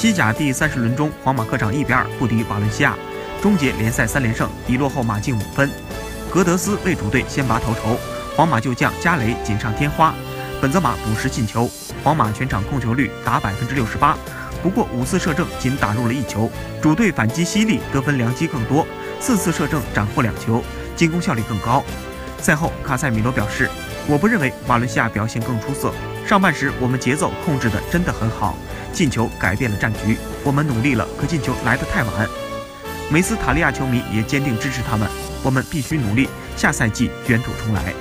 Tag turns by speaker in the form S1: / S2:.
S1: 西甲第三十轮中，皇马客场一比二不敌瓦伦西亚，终结联赛三连胜，已落后马竞五分。格德斯为主队先拔头筹，皇马旧将加雷锦上添花，本泽马补时进球，皇马全场控球率达百分之六十八，不过五次射正仅打入了一球，主队反击犀利，得分良机更多，四次射正斩获两球，进攻效率更高。赛后，卡塞米罗表示：“我不认为瓦伦西亚表现更出色，上半时我们节奏控制的真的很好。”进球改变了战局，我们努力了，可进球来得太晚。梅斯塔利亚球迷也坚定支持他们，我们必须努力，下赛季卷土重来。